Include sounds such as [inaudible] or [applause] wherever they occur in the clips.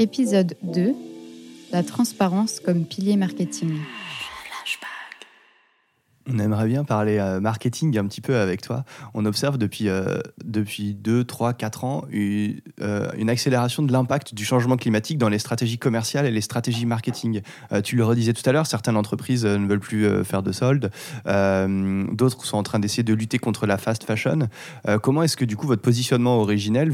Épisode 2 La transparence comme pilier marketing. On aimerait bien parler euh, marketing un petit peu avec toi. On observe depuis, euh, depuis 2, 3, 4 ans une, euh, une accélération de l'impact du changement climatique dans les stratégies commerciales et les stratégies marketing. Tu le redisais tout à l'heure, certaines entreprises ne veulent plus faire de soldes, d'autres sont en train d'essayer de lutter contre la fast fashion. Comment est-ce que du coup votre positionnement originel,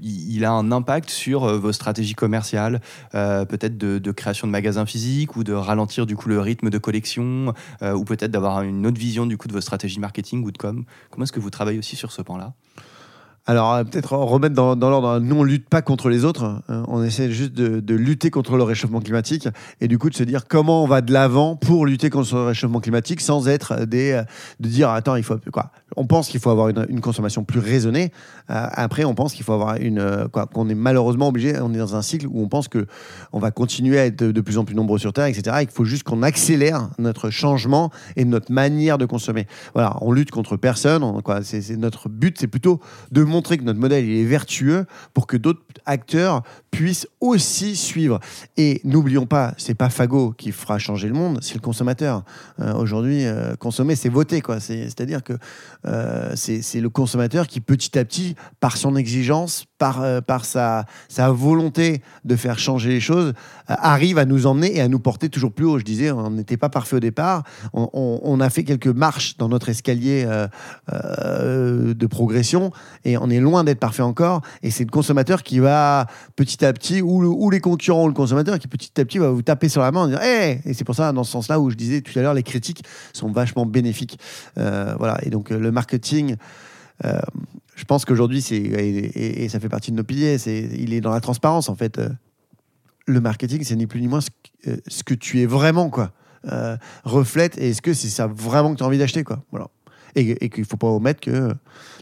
il a un impact sur vos stratégies commerciales, peut-être de, de création de magasins physiques ou de ralentir du coup le rythme de collection, ou peut-être d'avoir une autre vision du coup de vos stratégies marketing ou de com. Comment est-ce que vous travaillez aussi sur ce pan-là? Alors, euh, peut-être remettre dans, l'ordre. Nous, on lutte pas contre les autres. euh, on essaie juste de, lutter contre le réchauffement climatique et du coup de se dire comment on va de l'avant pour lutter contre le réchauffement climatique sans être des euh, de dire attends il faut quoi. On pense qu'il faut avoir une, consommation plus raisonnée. Euh, après, on pense qu'il faut avoir une quoi qu'on est malheureusement obligé. On est dans un cycle où on pense que on va continuer à être de, plus en plus nombreux sur Terre, etc. Et qu'il faut juste qu'on accélère notre changement et notre manière de consommer. Voilà, on lutte contre personne. c'est notre but, c'est plutôt de montrer que notre modèle il est vertueux pour que d'autres acteurs puissent aussi suivre. Et n'oublions pas, c'est pas Fago qui fera changer le monde, c'est le consommateur. Euh, Aujourd'hui, euh, consommer, c'est voter, C'est-à-dire que euh, c'est le consommateur qui, petit à petit, par son exigence, par, euh, par sa, sa volonté de faire changer les choses, arrive à nous emmener et à nous porter toujours plus haut. Je disais, on n'était pas parfait au départ. On, on- a fait quelques marches dans notre escalier de progression et on est loin d'être parfait encore. Et c'est le consommateur qui va petit à petit, ou, le- ou les concurrents ou le consommateur qui petit à petit va vous taper sur la main en disant Hey Et c'est pour ça, dans ce sens-là, où je disais tout à l'heure, les critiques sont vachement bénéfiques. Euh, voilà. Et donc, euh, le marketing. euh, je pense qu'aujourd'hui, c'est et, ça fait partie de nos piliers. C'est, il est dans la transparence en fait. Le marketing, c'est ni plus ni moins ce, que- tu es vraiment, quoi. Reflète et est-ce que c'est ça vraiment que tu as envie d'acheter, quoi. Voilà. Et, qu'il faut pas omettre que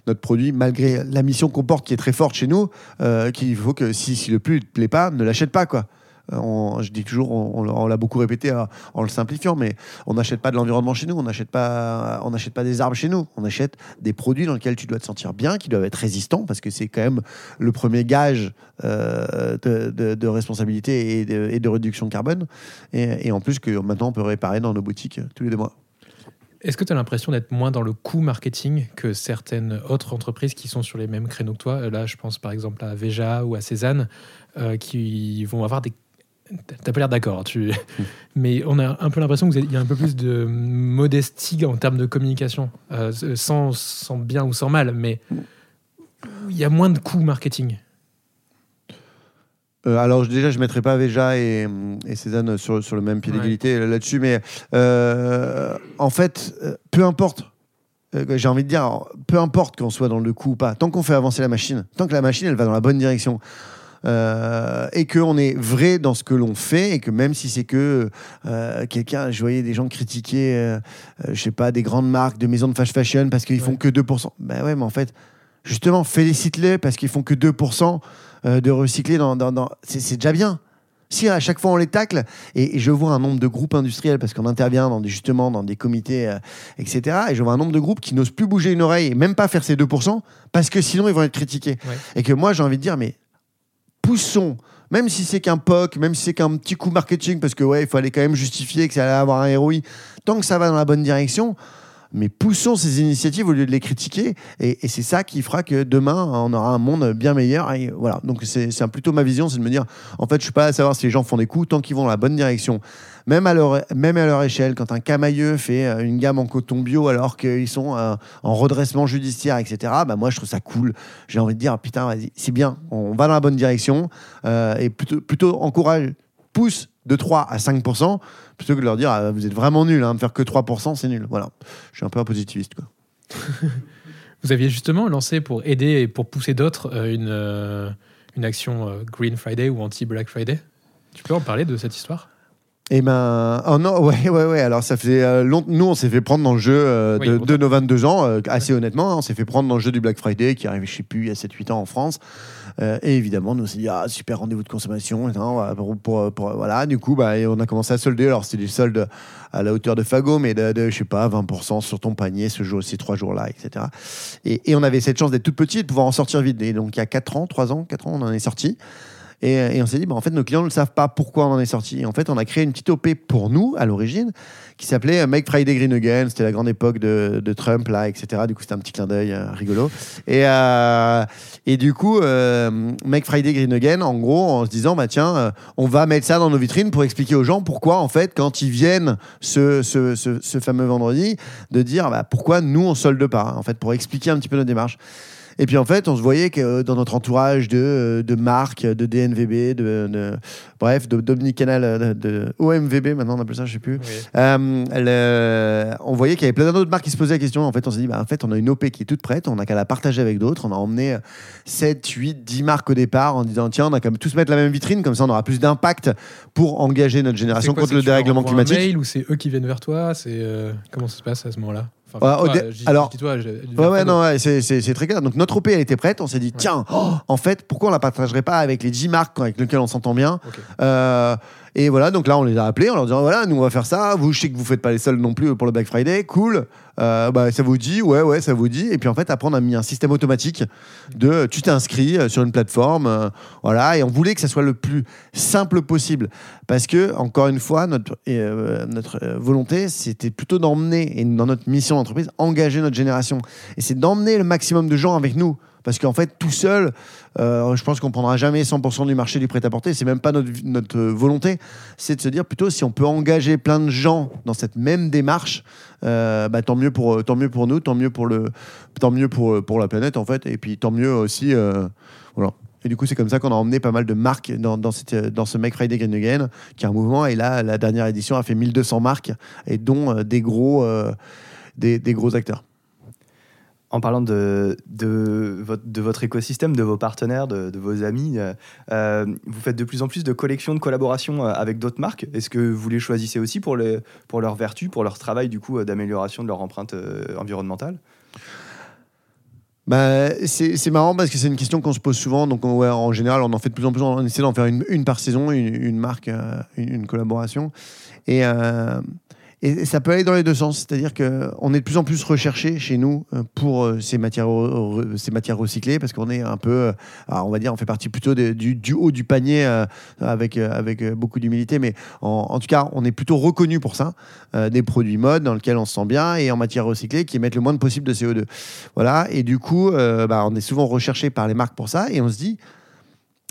notre produit, malgré la mission qu'on porte qui est très forte chez nous, euh, qu'il faut que si, le plus ne te plaît pas, ne l'achète pas, quoi. Euh, on- je dis toujours, on, l'a- beaucoup répété euh, en le simplifiant, mais on n'achète pas de l'environnement chez nous, on n'achète pas, pas des arbres chez nous, on achète des produits dans lesquels tu dois te sentir bien, qui doivent être résistants, parce que c'est quand même le premier gage de, responsabilité et de, réduction de carbone. Et, et en plus que maintenant on peut réparer dans nos boutiques tous les deux mois. Est-ce que tu as l'impression d'être moins dans le coût marketing que certaines autres entreprises qui sont sur les mêmes créneaux que toi? Euh, Là, je pense par exemple à Veja ou à Cézanne, euh, qui vont avoir des. T'as pas l'air d'accord, tu... [laughs] mais on a un peu l'impression qu'il y a un peu plus de modestie en termes de communication, euh, sans, sans bien ou sans mal, mais il y a moins de coûts marketing. Euh, alors déjà, je ne mettrai pas Veja et, et Cézanne sur, sur le même pied d'égalité là-dessus, mais euh, en fait, euh, peu importe. euh, J'ai envie de dire, peu importe qu'on soit dans le coup ou pas, tant qu'on fait avancer la machine, tant que la machine elle va dans la bonne direction, euh, et qu'on est vrai dans ce que l'on fait, et que même si c'est que euh, quelqu'un, je voyais des gens critiquer, euh, je sais pas, des grandes marques de maisons de fast fashion parce qu'ils font Ouais. que 2%. Ben ouais, mais en fait, justement, félicite-les parce qu'ils font que 2% euh, de recycler dans. dans- dans- C'est déjà bien. Si à chaque fois on les tacle, et, et je vois un nombre de groupes industriels, parce qu'on intervient dans des, justement dans des comités, euh, etc., et je vois un nombre de groupes qui n'osent plus bouger une oreille et même pas faire ces 2%, parce que sinon ils vont être critiqués. Ouais. Et que moi j'ai envie de dire, mais poussons, même si c'est qu'un POC, même si c'est qu'un petit coup marketing, parce que ouais, il fallait quand même justifier que ça allait avoir un ROI, tant que ça va dans la bonne direction, mais poussons ces initiatives au lieu de les critiquer, et, c'est ça qui fera que demain, on aura un monde bien meilleur. Voilà, donc c'est plutôt ma vision, c'est de me dire, en fait, je suis pas à savoir si les gens font des coups, tant qu'ils vont dans la bonne direction. Même à leur, même à leur échelle, quand un camailleux fait euh, une gamme en coton bio alors qu'ils sont euh, en redressement judiciaire, etc., bah moi, je trouve ça cool. J'ai envie de dire, putain, vas-y, c'est bien, on va dans la bonne direction, euh, et plutôt, plutôt encourage, pousse de 3 à 5%, plutôt que de leur dire, ah, vous êtes vraiment nul, hein, de faire que 3%, c'est nul. Voilà, je suis un peu un positiviste, quoi. [laughs] Vous aviez justement lancé pour aider et pour pousser d'autres euh, une, euh, une action euh, Green Friday ou anti-Black Friday? Tu peux en parler de cette histoire? Eh ben, oh non, [laughs] ouais, ouais, ouais. Alors, ça faisait euh, long- Nous, on s'est fait prendre dans le jeu euh, Oui, de, de nos 22 ans, euh, assez honnêtement. hein, on s'est fait prendre dans le jeu du Black Friday qui arrivait, je sais plus, il y a 7-8 ans en France. Euh, et évidemment, nous, on s'est dit, ah, super rendez-vous de consommation. et non, voilà, pour, pour- pour- voilà, du coup, bah, et on a commencé à solder. Alors, c'était des soldes à la hauteur de Fago, mais de, de, je sais pas, 20% sur ton panier ce jour, ces trois jours-là, etc. Et, et on avait cette chance d'être toute petite, de pouvoir en sortir vite. Et donc, il y a 4 ans, 3 ans, 4 ans, on en est sorti. Et, et on s'est dit, bah, en fait, nos clients ne savent pas pourquoi on en est sorti. En fait, on a créé une petite OP pour nous, à l'origine, qui s'appelait Make Friday Green Again. C'était la grande époque de, Trump, là, etc. Du coup, c'était un petit clin d'œil euh, rigolo. Et, euh, et du coup, euh, Make Friday Green Again, en gros, en se disant, bah tiens, euh, on va mettre ça dans nos vitrines pour expliquer aux gens pourquoi, en fait, quand ils viennent ce, ce, ce, ce fameux vendredi, de dire bah, pourquoi nous, on solde pas. En fait, pour expliquer un petit peu notre démarche. Et puis en fait, on se voyait que euh, dans notre entourage de, euh, de marques, de DNVB, de, de- bref, de Dominique Canal, euh, de, de OMVB, maintenant on appelle ça, je sais plus. Oui. Euh, le- on voyait qu'il y avait plein d'autres marques qui se posaient la question. En fait, on s'est dit, bah, en fait, on a une OP qui est toute prête, on n'a qu'à la partager avec d'autres. On a emmené euh, 7, 8, 10 marques au départ en disant, tiens, on a quand même tous mettre la même vitrine, comme ça on aura plus d'impact pour engager notre génération C'est quoi, contre c'est le dérèglement climatique. mail ou c'est eux qui viennent vers toi? C'est euh, comment ça se passe à ce moment-là? Enfin, Ouais, au toi, dé- je dis- alors- toi, Ouais, ouais, non, ouais, c'est- très clair. Donc notre OP, elle était prête. On s'est dit, tiens, oh, en fait, pourquoi on la partagerait pas avec les 10 marques avec lesquelles on s'entend bien. Euh, Et voilà, donc là, on les a appelés en leur disant, voilà, nous, on va faire ça. Vous, je sais que vous faites pas les seuls non plus pour le Black Friday. Cool. Euh, bah, ça vous dit Ouais, ouais, ça vous dit. Et puis en fait, après, on a mis un système automatique de tu t'inscris euh, sur une plateforme. euh, voilà, et on voulait que ça soit le plus simple possible. Parce que, encore une fois, notre, notre volonté, c'était plutôt d'emmener, et dans notre mission d'entreprise, engager notre génération. Et c'est d'emmener le maximum de gens avec nous. Parce qu'en fait, tout seul, euh, je pense qu'on prendra jamais 100% du marché du prêt-à-porter. C'est même pas notre, euh, volonté. C'est de se dire plutôt si on peut engager plein de gens dans cette même démarche, euh, bah, tant mieux pour tant mieux pour nous, tant mieux pour le, tant mieux pour pour la planète en fait, et puis tant mieux aussi. Et du coup, c'est comme ça qu'on a emmené pas mal de marques dans, dans, ce Make Friday Green Again, qui est un mouvement. Et là, la dernière édition a fait 1200 marques, et dont des gros, des, des gros acteurs. En parlant de, de, votre, écosystème, de vos partenaires, de, vos amis, euh, euh, vous faites de plus en plus de collections, de collaborations euh, avec d'autres marques. Est-ce que vous les choisissez aussi pour, les, pour leur vertu, pour leur travail du coup d'amélioration de leur empreinte environnementale? Bah, c'est marrant parce que c'est une question qu'on se pose souvent. Donc, en général, on en fait de plus en plus. On essaie d'en faire une, par saison, une, marque, une, collaboration. Et, et ça peut aller dans les deux sens. C'est-à-dire qu'on est de plus en plus recherché chez nous euh, pour euh, ces matières, re- re- ces matières recyclées parce qu'on est un peu, euh, on va dire, on fait partie plutôt du, haut du panier avec, avec beaucoup d'humilité. Mais en, tout cas, on est plutôt reconnu pour ça. des produits mode dans lesquels on se sent bien et en matière recyclée qui émettent le moins possible de CO2. Voilà, et du coup, bah, on est souvent recherché par les marques pour ça, et on se dit.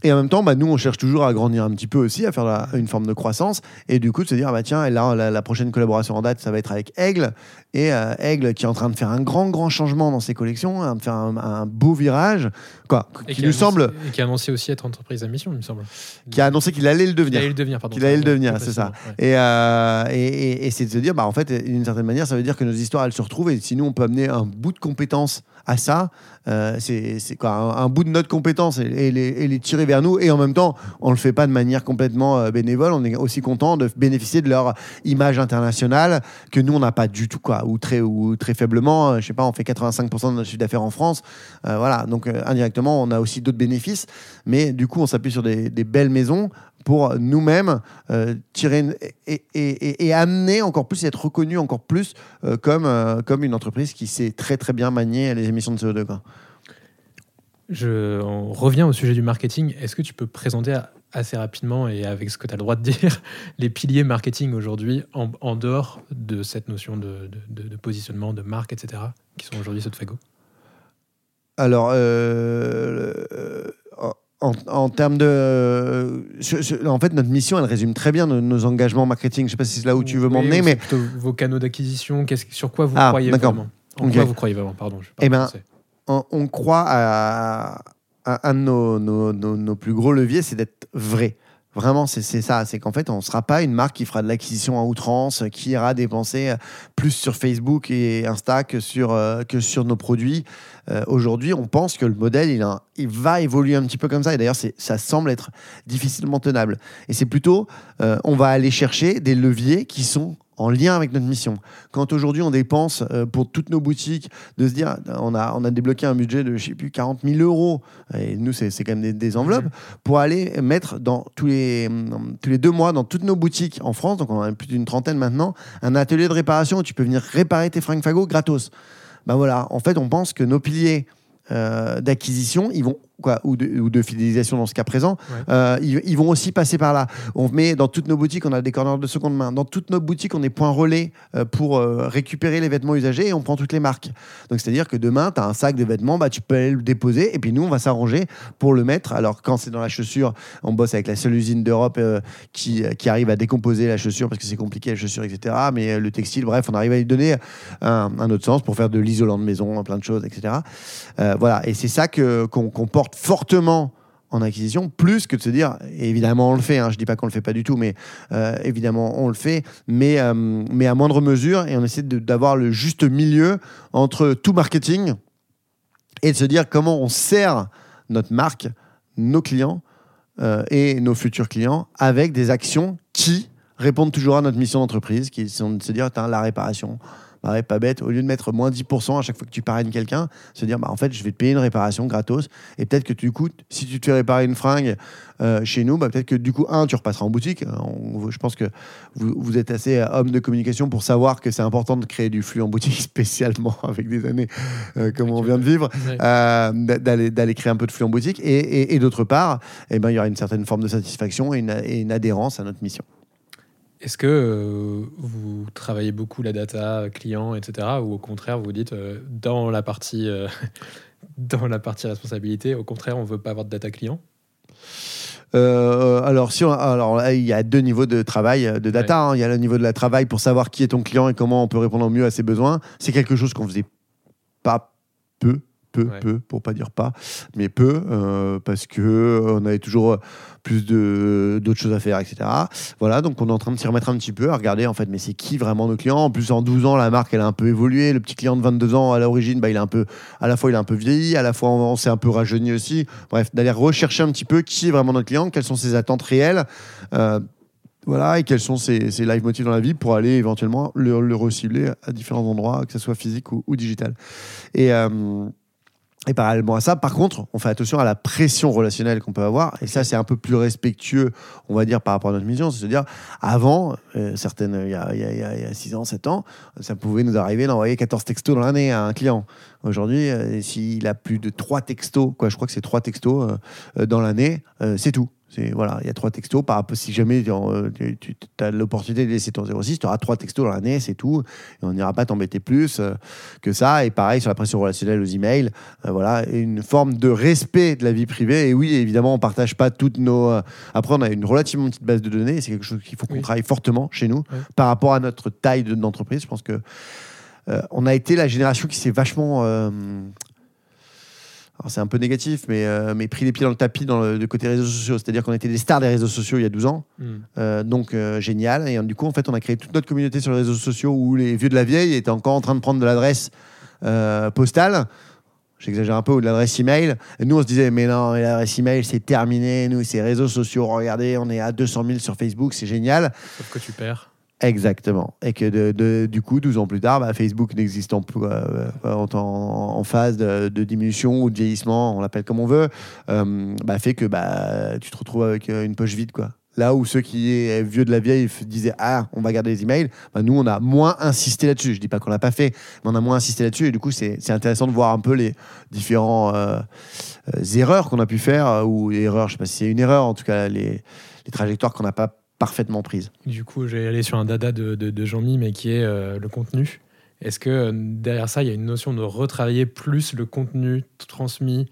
Et en même temps, bah, nous, on cherche toujours à grandir un petit peu aussi, à faire la- une forme de croissance. Et du coup, de se dire, bah, tiens, là, la, la prochaine collaboration en date, ça va être avec Aigle. Et euh, Aigle qui est en train de faire un grand, grand changement dans ses collections, hein, de faire un, un beau virage, quoi, Et qui a nous annoncé- semble, Et qui a annoncé aussi être entreprise à mission, il me semble. qui a annoncé qu'il allait le Qu'il devenir. allait le devenir, pardon. Qu'il allait le devenir, c'est ça. facilement, ouais. Et, euh, et, et- et c'est de se dire, bah, en fait, d'une certaine manière, ça veut dire que nos histoires, elles se retrouvent. Et si nous, on peut amener un bout de compétence à ça, euh, c'est quoi un, bout de notre compétence et, les, tirer vers nous. Et en même temps, on le fait pas de manière complètement euh, bénévole. On est aussi content de bénéficier de leur image internationale que nous, on n'a pas du tout, quoi. Ou très, ou très faiblement. euh, je sais pas, on fait 85% de notre chiffre d'affaires en France. Euh, voilà. Donc, indirectement, on a aussi d'autres bénéfices. Mais du coup, on s'appuie sur des belles maisons pour nous-mêmes euh, tirer une- et, et- et- et amener encore plus, et être reconnu encore plus euh, comme, euh, comme une entreprise qui sait très très bien manier les émissions de CO2. Quoi. Je, on revient au sujet du marketing. Est-ce que tu peux présenter assez rapidement et avec ce que tu as le droit de dire [laughs] les piliers marketing aujourd'hui en, en dehors de cette notion de, de- de- de positionnement, de marque, etc., qui sont aujourd'hui ceux de Fago? Alors, euh, en, en termes de... je- je- en fait, notre mission, elle résume très bien nos, nos engagements marketing. Je sais pas si c'est là où tu veux Oui, m'emmener, mais plutôt vos canaux d'acquisition. qu'est-ce- Sur quoi vous Ah, croyez vraiment En Ok. quoi vous croyez vraiment Pardon. Je Eh eh ben, on, on croit à, à un de nos, nos- nos- nos plus gros leviers, c'est d'être vrai. Vraiment, c'est ça. C'est qu'en fait, on ne sera pas une marque qui fera de l'acquisition à outrance, qui ira dépenser euh, plus sur Facebook et Insta que sur, euh, que sur nos produits. Euh, Aujourd'hui, on pense que le modèle, il, va évoluer un petit peu comme ça. Et d'ailleurs, ça semble être difficilement tenable. Et c'est plutôt, on va aller chercher des leviers qui sont en lien avec notre mission. Quand aujourd'hui on dépense euh, pour toutes nos boutiques, de se dire, on a, on a débloqué un budget de, je sais plus, 40 000 euros, et nous c'est quand même des, des enveloppes, pour aller mettre dans tous les, tous les deux mois dans toutes nos boutiques en France, donc on en a plus d'une trentaine maintenant, un atelier de réparation où tu peux venir réparer tes fringues fagots gratos. Ben voilà, en fait on pense que nos piliers euh, d'acquisition, ils vont quoi, ou, de, ou de fidélisation dans ce cas présent, Ouais. euh, ils, ils vont aussi passer par là. On met dans toutes nos boutiques, on a des corners de seconde main. Dans toutes nos boutiques, on est point relais euh, pour euh, récupérer les vêtements usagés et on prend toutes les marques. Donc c'est-à-dire que demain, tu as un sac de vêtements, bah, tu peux aller le déposer et puis nous, on va s'arranger pour le mettre. Alors quand c'est dans la chaussure, on bosse avec la seule usine d'Europe qui, qui arrive à décomposer la chaussure parce que c'est compliqué la chaussure, etc. Mais le textile, bref, on arrive à lui donner un, un autre sens pour faire de l'isolant de maison, plein de choses, etc. Voilà, et c'est ça qu'on porte fortement en acquisition, plus que de se dire, évidemment on le fait, hein, je dis pas qu'on le fait pas du tout, mais euh, évidemment on le fait, mais, euh, mais à moindre mesure, et on essaie d'avoir le juste milieu entre tout marketing et de se dire comment on sert notre marque, nos clients euh, et nos futurs clients avec des actions qui répondent toujours à notre mission d'entreprise, qui sont de se dire, la réparation, bah ouais, pas bête, au lieu de mettre moins 10% à chaque fois que tu parraines quelqu'un, se dire, bah, en fait, je vais te payer une réparation gratos, et peut-être que du coup, si tu te fais réparer une fringue euh, chez nous, bah, peut-être que du coup, un, tu repasseras en boutique. Euh, on- je pense que vous, vous êtes assez euh, homme de communication pour savoir que c'est important de créer du flux en boutique, [laughs] spécialement avec des années euh, comme on vient de vivre euh, d'aller d'aller créer un peu de flux en boutique. Et, et- et d'autre part eh ben, il y aura une certaine forme de satisfaction et une, et une adhérence à notre mission Est-ce que euh, vous travaillez beaucoup la data client, etc. Ou au contraire, vous dites euh, dans la partie euh, [laughs] dans la partie responsabilité, au contraire, on veut pas avoir de data client? Euh, alors, si on- alors là, il y a deux niveaux de travail, de data. hein. Il y a le niveau de la travail pour savoir qui est ton client et comment on peut répondre au mieux à ses besoins. C'est quelque chose qu'on faisait pas peu, peu, Ouais. peu, pour pas dire pas, mais peu, euh, parce que euh, on avait toujours euh, plus de d'autres choses à faire, etc. Voilà, donc on est en train de s'y remettre un petit peu, à regarder en fait, mais c'est qui vraiment nos clients? En plus, en 12 ans, la marque, elle a un peu évolué. Le petit client de 22 ans, à l'origine, bah, il est un peu, à la fois, il est un peu vieilli, à la fois, on, on s'est un peu rajeuni aussi. Bref, d'aller rechercher un petit peu qui est vraiment notre client, quelles sont ses attentes réelles. euh, voilà, et quels sont ses, ses live motifs dans la vie pour aller éventuellement le, le recibler à différents endroits, que ce soit physique ou, ou digital. Et, euh, et parallèlement à ça, par contre, on fait attention à la pression relationnelle qu'on peut avoir. Et ça, c'est un peu plus respectueux, on va dire, par rapport à notre mission. C'est-à-dire, avant, euh, certaines, il y a, il y a- il y a- il y a 6 ans, 7 ans, ça pouvait nous arriver d'envoyer 14 textos dans l'année à un client. Aujourd'hui, euh, s'il a plus de 3 textos, quoi, je crois que c'est 3 textos euh, dans l'année, c'est tout. C'est voilà, il y a trois textos par si jamais euh, tu, tu as l'opportunité de laisser ton 06, tu auras trois textos dans l'année, c'est tout. Et on n'ira pas t'embêter plus euh, que ça. Et pareil sur la pression relationnelle aux emails, euh, voilà, une forme de respect de la vie privée. Et oui, évidemment, on partage pas toutes nos. euh, Après, on a une relativement petite base de données. C'est quelque chose qu'il faut qu'on Oui. travaille fortement chez nous par rapport à notre taille de- d'entreprise. Je pense que on a été la génération qui s'est vachement alors c'est un peu négatif, mais, euh, mais pris les pieds dans le tapis dans le, côté réseaux sociaux. C'est-à-dire qu'on était des stars des réseaux sociaux il y a 12 ans. Hmm. Euh, donc euh, génial. Et du coup, en fait, on a créé toute notre communauté sur les réseaux sociaux où les vieux de la vieille étaient encore en train de prendre de l'adresse postale. J'exagère un peu, ou de l'adresse email. Et nous, on se disait, mais non, mais l'adresse email, c'est terminé. Nous, c'est réseaux sociaux. Regardez, on est à 200 000 sur Facebook, c'est génial. Sauf que tu perds. Exactement. Et que du coup, 12 ans plus tard, bah, Facebook n'existant plus euh, en, en- phase de, diminution ou de vieillissement, on l'appelle comme on veut, euh, bah, fait que bah, tu te retrouves avec euh, une poche vide. Là où ceux qui est vieux de la vieille disaient Ah, on va garder les emails, nous, on a moins insisté là-dessus. Je dis pas qu'on l'a pas fait, mais on a moins insisté là-dessus. Et du coup, c'est intéressant de voir un peu les différents euh, euh, erreurs qu'on a pu faire, euh, ou erreurs, je sais pas si c'est une erreur, en tout cas, les, les trajectoires qu'on n'a pas parfaitement prises. Du coup, j'ai allé sur un dada de, Jean-Mi, mais qui est euh, le contenu. Est-ce que euh, derrière ça, il y a une notion de retravailler plus le contenu transmis,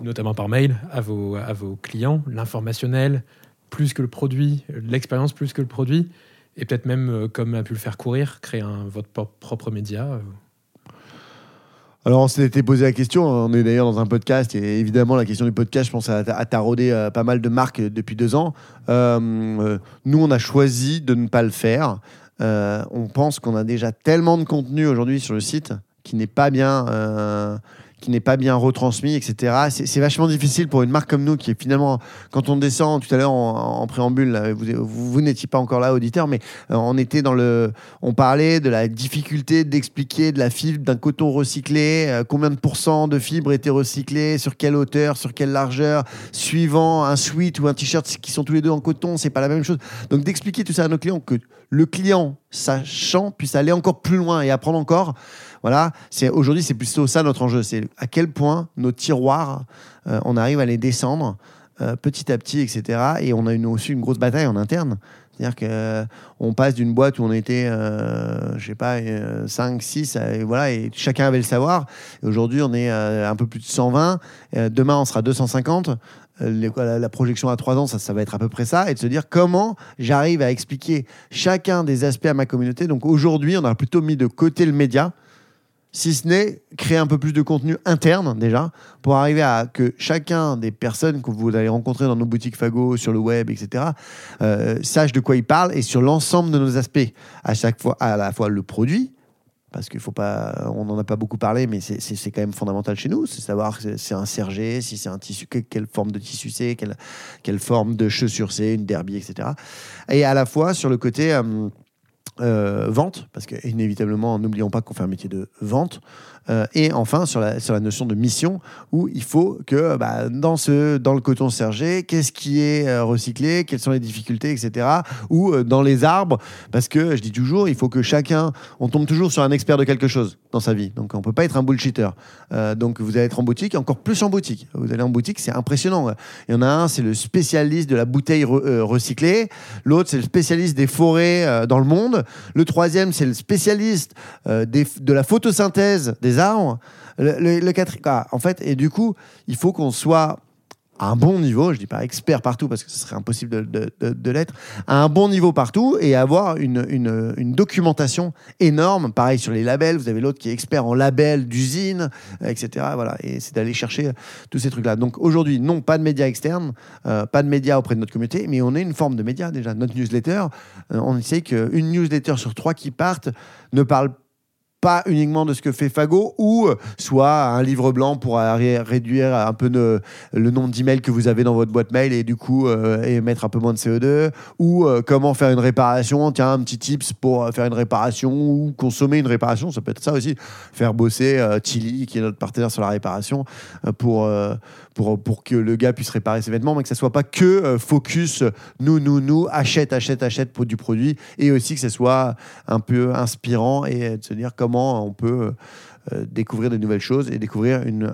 notamment par mail, à vos, à vos clients, l'informationnel, plus que le produit, l'expérience plus que le produit, et peut-être même, euh, comme a pu le faire courir, créer votre pro- propre média Alors, on s'était posé la question, on est d'ailleurs dans un podcast, et évidemment, la question du podcast, je pense, a, taraudé euh, pas mal de marques depuis deux ans. Euh, euh, nous, on a choisi de ne pas le faire. On pense qu'on a déjà tellement de contenu aujourd'hui sur le site qui n'est pas bien. Qui n'est pas bien retransmis, etc. C'est vachement difficile pour une marque comme nous qui est finalement, quand on descend tout à l'heure en, préambule, vous, n'étiez pas encore là, auditeur, mais euh, on était dans le, on parlait de la difficulté d'expliquer de la fibre d'un coton recyclé, euh, combien de pourcents de fibres étaient recyclées, sur quelle hauteur, sur quelle largeur, suivant un sweat ou un t-shirt qui sont tous les deux en coton, c'est pas la même chose. Donc d'expliquer tout ça à nos clients, que le client, sachant, puisse aller encore plus loin et apprendre encore. Voilà, c'est aujourd'hui c'est plutôt ça notre enjeu, c'est à quel point nos tiroirs, euh, on arrive à les descendre euh, petit à petit, etc. Et on a aussi une grosse bataille en interne. C'est-à-dire qu'on passe d'une boîte où on était, euh, je sais pas, 5, 6, et voilà, et chacun avait le savoir. Aujourd'hui, on est un peu plus de 120. demain, on sera 250. La, la, projection à 3 ans, ça, ça va être à peu près ça. Et de se dire comment j'arrive à expliquer chacun des aspects à ma communauté. Donc aujourd'hui, on a plutôt mis de côté le média si ce n'est créer un peu plus de contenu interne déjà, pour arriver à que chacun des personnes que vous allez rencontrer dans nos boutiques Fago, sur le web, etc., euh, sache de quoi il parle et sur l'ensemble de nos aspects. À chaque fois, à la fois le produit, parce qu'il faut pas, on n'en a pas beaucoup parlé, mais c'est quand même fondamental chez nous, c'est savoir si c'est un sergé, si c'est un tissu, quelle, forme de tissu c'est, quelle, quelle, forme de chaussure c'est, une derby, etc. Et à la fois sur le côté euh, euh, vente, parce qu'inévitablement, n'oublions pas qu'on fait un métier de vente. Euh, et enfin, sur la, sur la notion de mission, où il faut que bah, dans, ce, dans le coton sergé, qu'est-ce qui est euh, recyclé, quelles sont les difficultés, etc. Ou dans les arbres, parce que je dis toujours, il faut que chacun, on tombe toujours sur un expert de quelque chose dans sa vie. Donc on ne peut pas être un bullshitter. donc vous allez être en boutique, encore plus en boutique. Vous allez en boutique, c'est impressionnant. Il y en a un, c'est le spécialiste de la bouteille recyclée. L'autre, c'est le spécialiste des forêts dans le monde. Le troisième, c'est le spécialiste euh, de la photosynthèse des arbres. Le, quatrième, ah, en fait, et du coup, il faut qu'on soit à un bon niveau, je dis pas expert partout parce que ce serait impossible de, l'être, à un bon niveau partout et avoir une, une, documentation énorme. Pareil sur les labels, vous avez l'autre qui est expert en labels d'usine, etc. Voilà, et c'est d'aller chercher tous ces trucs-là. Donc aujourd'hui, non, pas de médias externes, euh, pas de médias auprès de notre communauté, mais on est une forme de média déjà. Notre newsletter, euh, on sait qu'une newsletter sur trois qui partent ne parle pas pas uniquement de ce que fait Fago, ou euh, soit un livre blanc pour réduire un peu le, nombre d'emails que vous avez dans votre boîte mail et du coup euh, émettre un peu moins de CO2, ou euh, comment faire une réparation, tiens, un petit tips pour faire une réparation ou consommer une réparation, ça peut être ça aussi, faire bosser Chili, qui est notre partenaire sur la réparation, pour, pour, que le gars puisse réparer ses vêtements, mais que ça soit pas que focus, nous, nous, nous, achète, achète, achète du produit, et aussi que ce soit un peu inspirant et de se dire comment comment on peut euh, découvrir de nouvelles choses et découvrir une,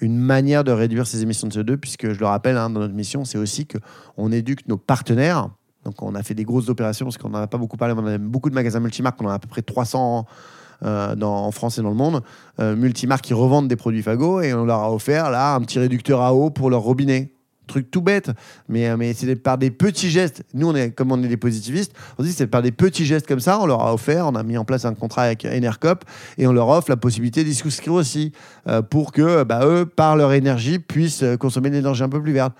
une manière de réduire ses émissions de CO2, puisque je le rappelle, hein, dans notre mission, c'est aussi qu'on éduque nos partenaires. Donc on a fait des grosses opérations, parce qu'on n'en a pas beaucoup parlé, on a beaucoup de magasins multimarques, on en a à peu près 300 euh, dans, en France et dans le monde, euh, multimarques qui revendent des produits Fago, et on leur a offert là un petit réducteur à eau pour leur robinet truc tout bête, mais, euh, mais c'est par des petits gestes. Nous, on est, comme on est des positivistes, on dit c'est par des petits gestes comme ça, on leur a offert, on a mis en place un contrat avec Enercop et on leur offre la possibilité d'y souscrire aussi euh, pour que bah, eux, par leur énergie, puissent consommer de l'énergie un peu plus verte.